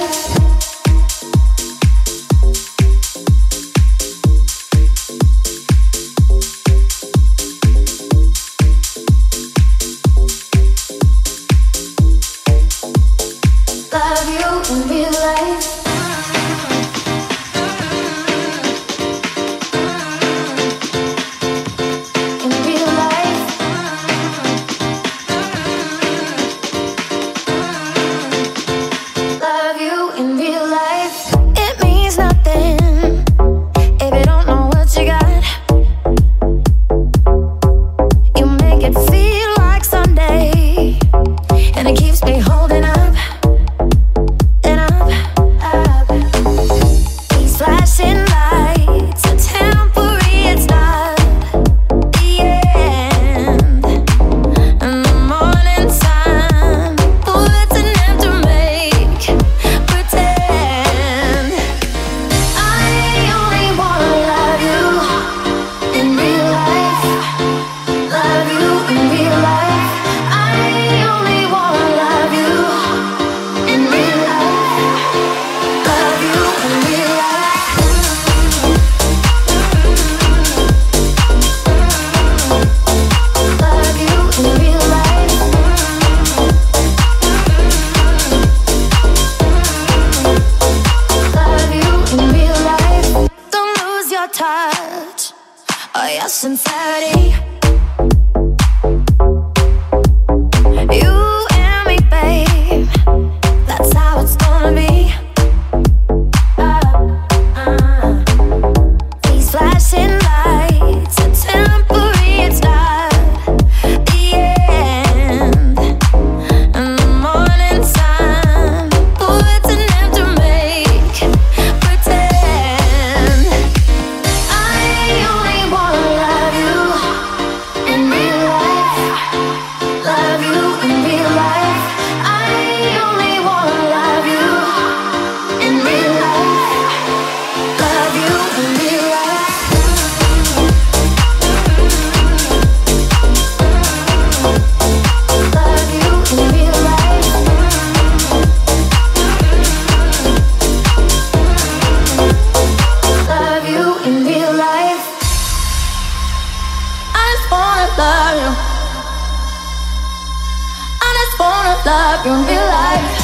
life. Wanna love you in real life.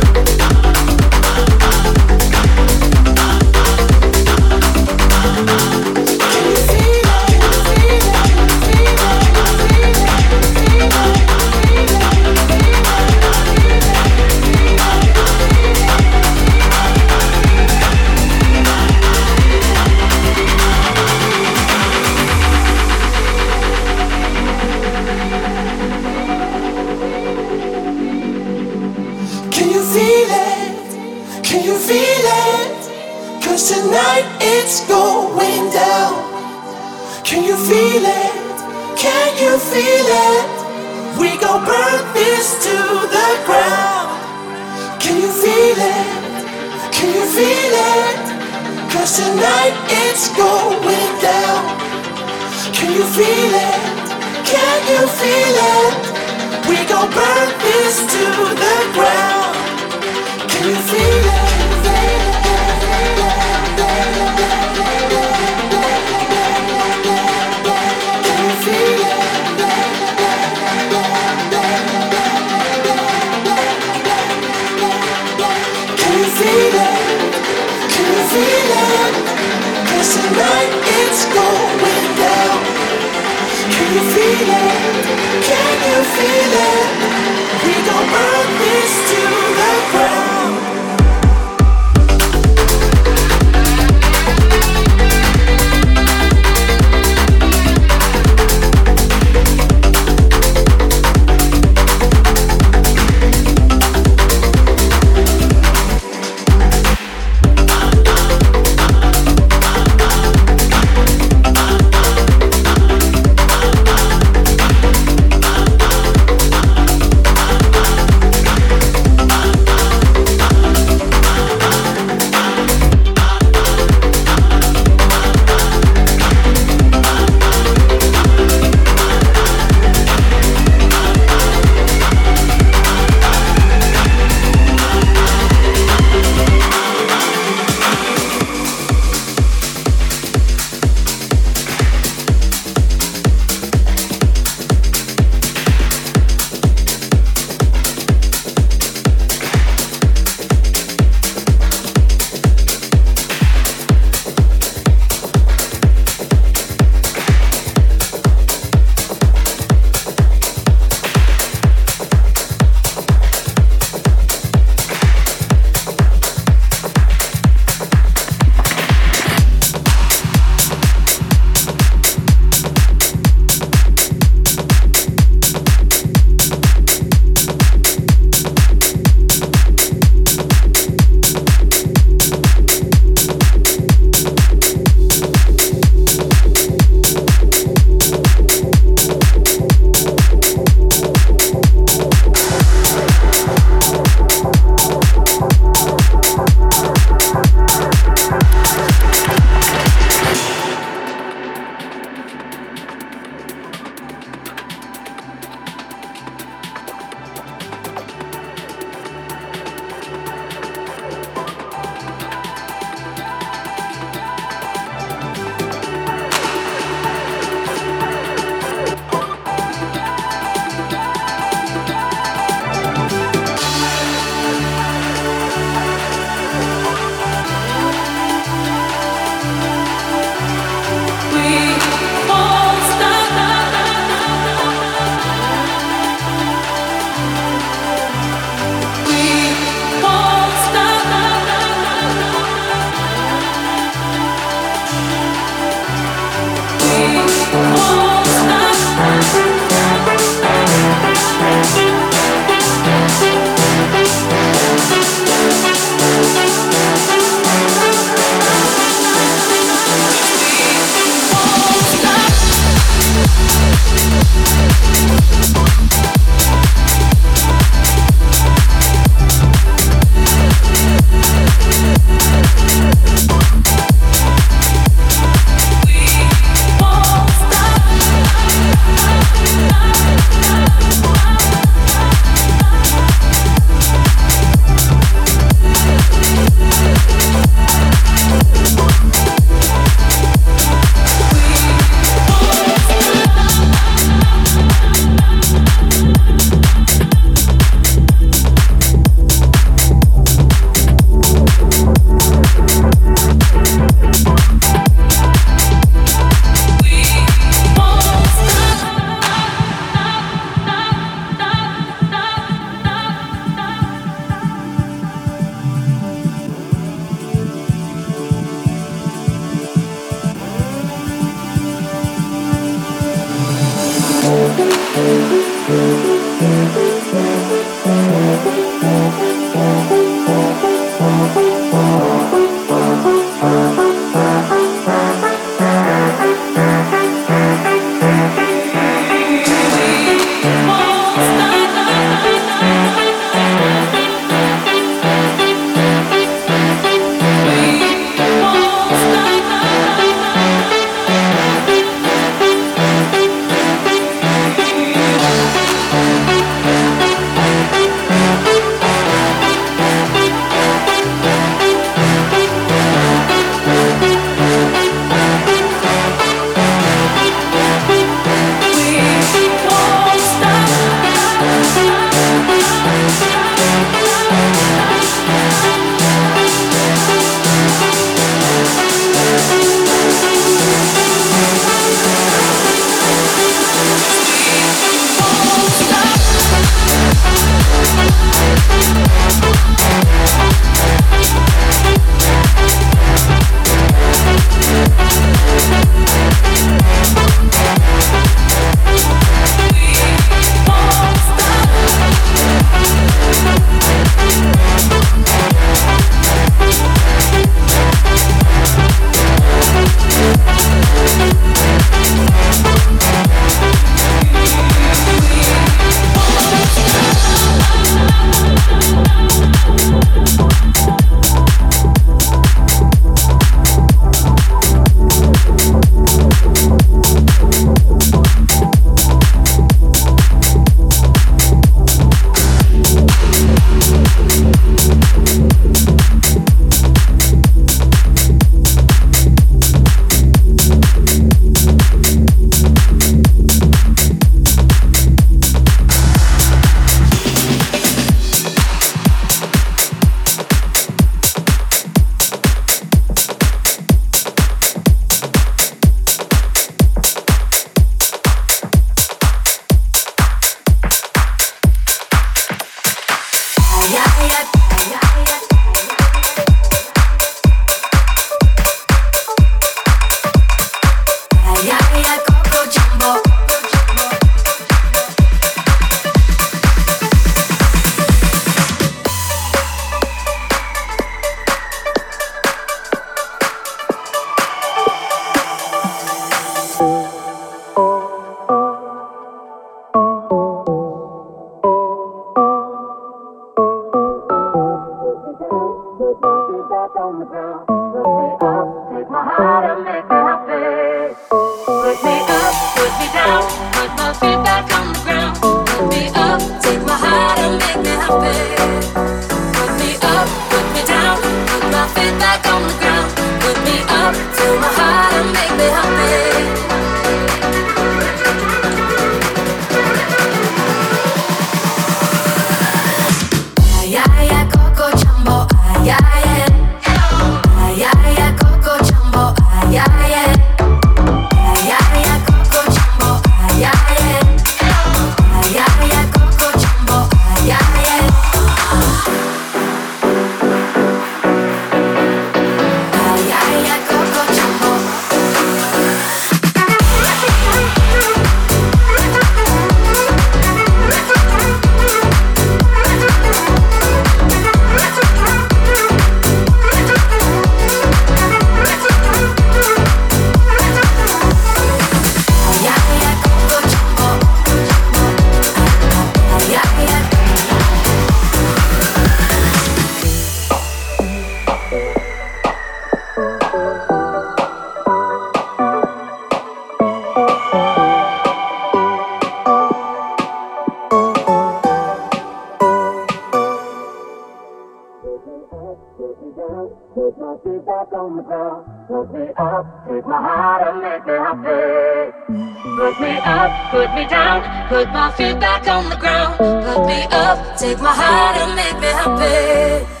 Put my feet back on the ground. Put me up, take my heart and make me happy.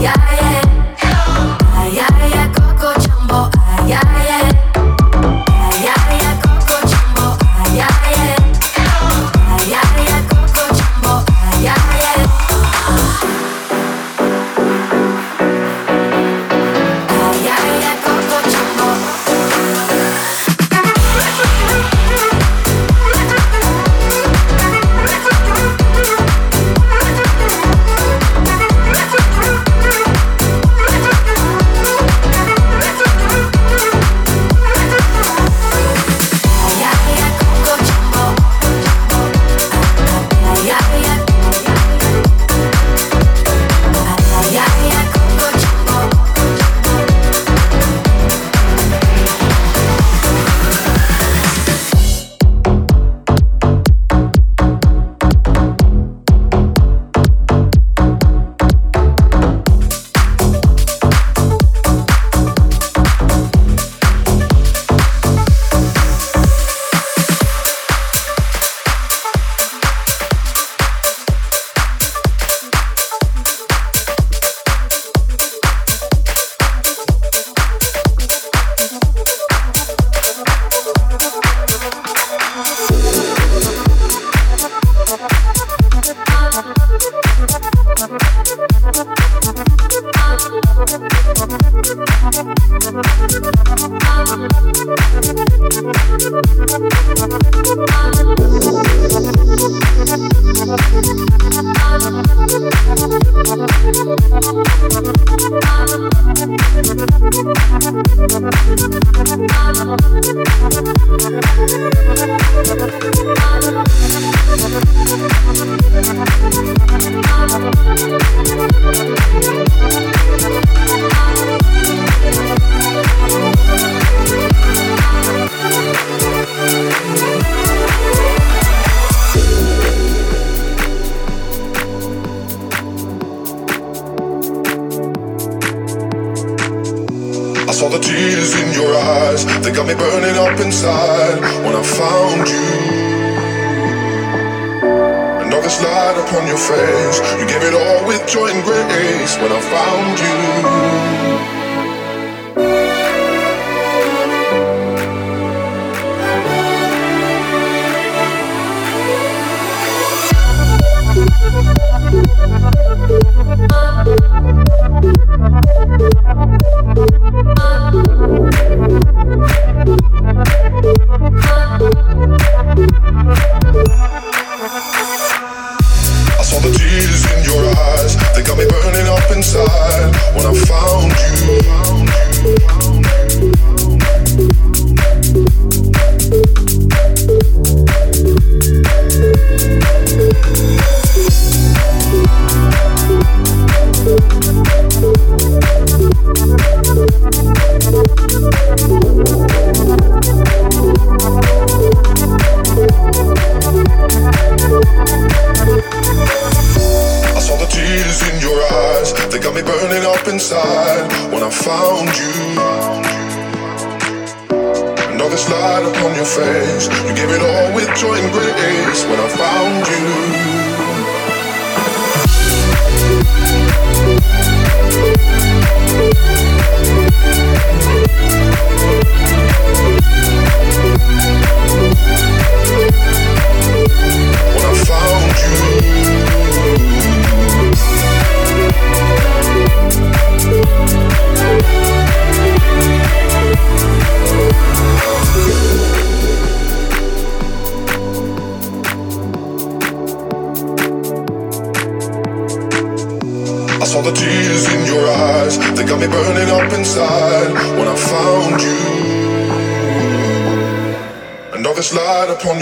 yeah.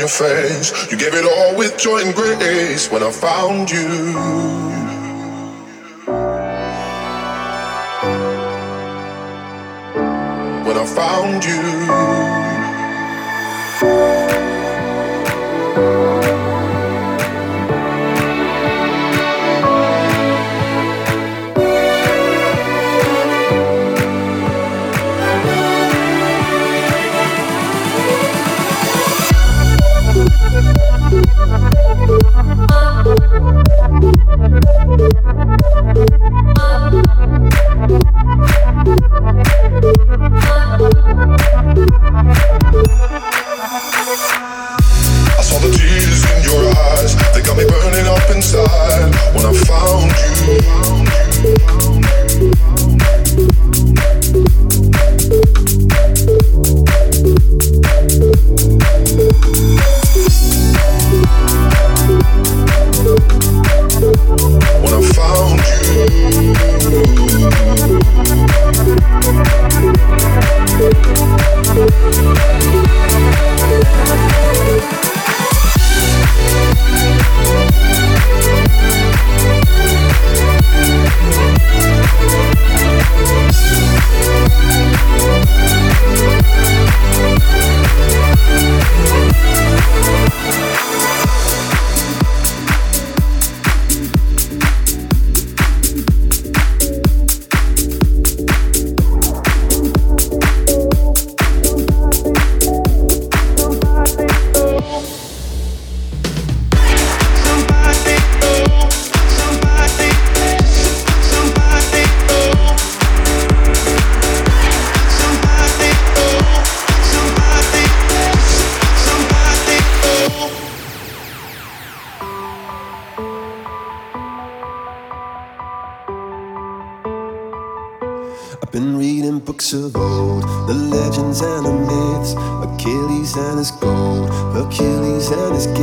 Your face. You gave it all with joy and grace when I found you.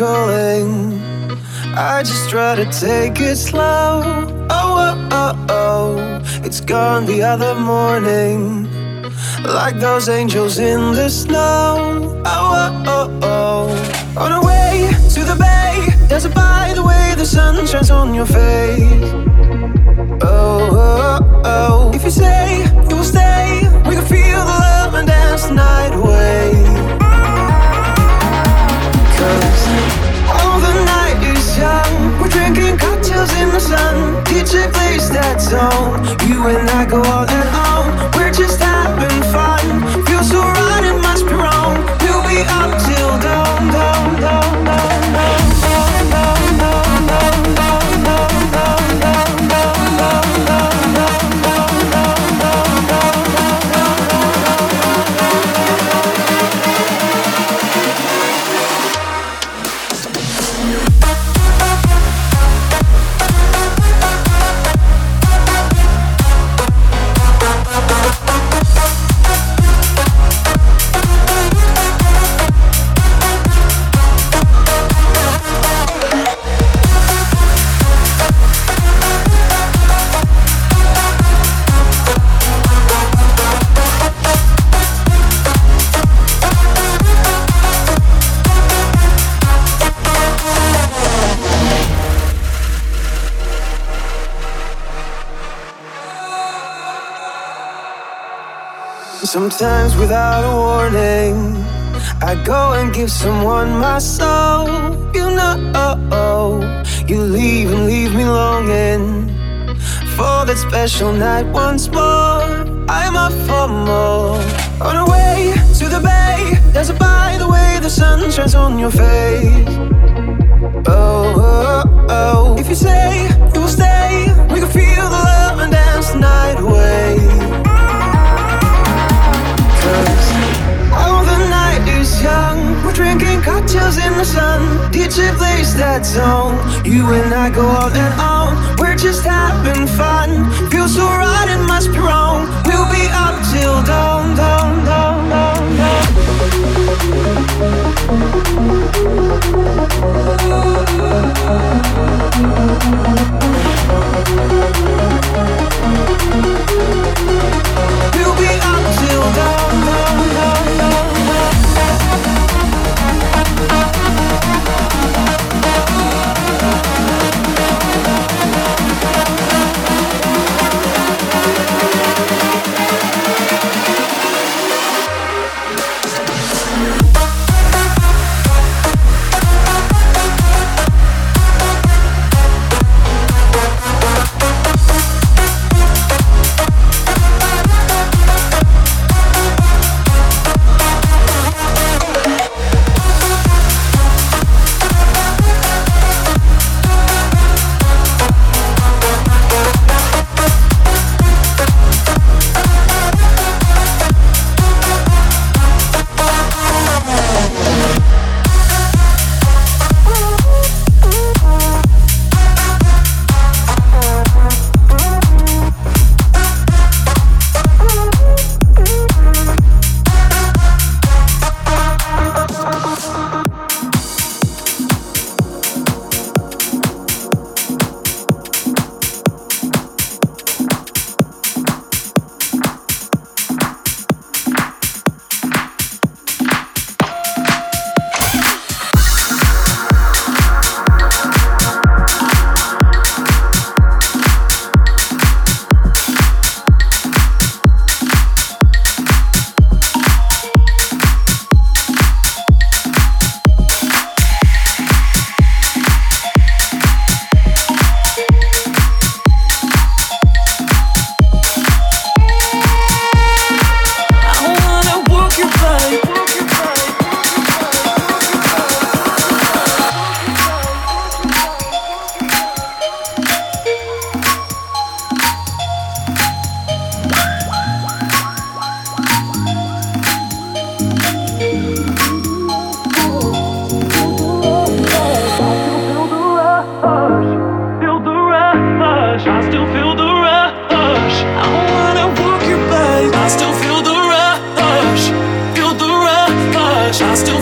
calling, I just try to take it slow. Oh, oh, oh, oh, it's gone the other morning. Like those angels in the snow. Oh, oh, oh, oh. On our way to the bay, a by the way the sun shines on your face. Oh, oh, oh. If you say you will stay, we can feel the love and dance the night away. Drinking cocktails in the sun. DJ plays that song. You and I go all and on. We're just having fun. Feels so right, it must be wrong. We'll be up till dawn, dawn, dawn, dawn, Sometimes without a warning, I go and give someone my soul. You know, you leave and leave me longing for that special night once more. I'm up for more. On our way to the bay, there's a by the way the sun shines on your face. Oh, oh, oh. If you say you will stay, we can feel the love and dance the night away. Cause all the night is young. We're drinking cocktails in the sun. DJ plays that song. You and I go all and on. We're just having fun. Feels so right, it must be wrong. We'll be up till dawn, dawn, dawn, dawn, dawn.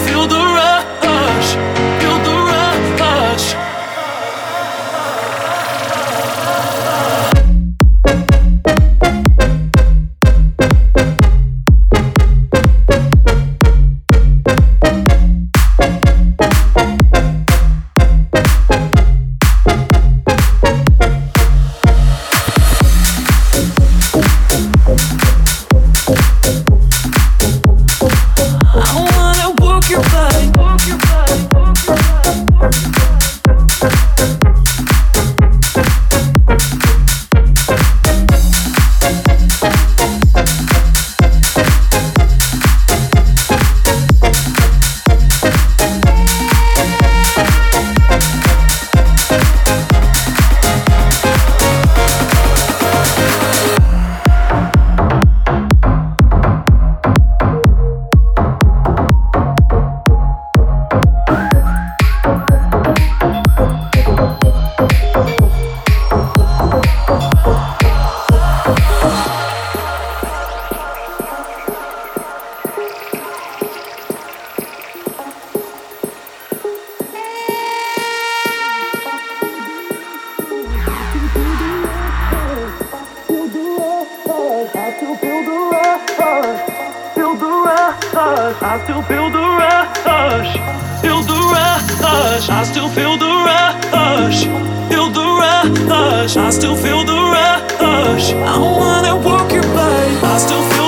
Kill the rush. I still feel the rush. Feel the rush. I still feel the rush. Feel the rush. I still feel the rush. I wanna walk your body. I still feel.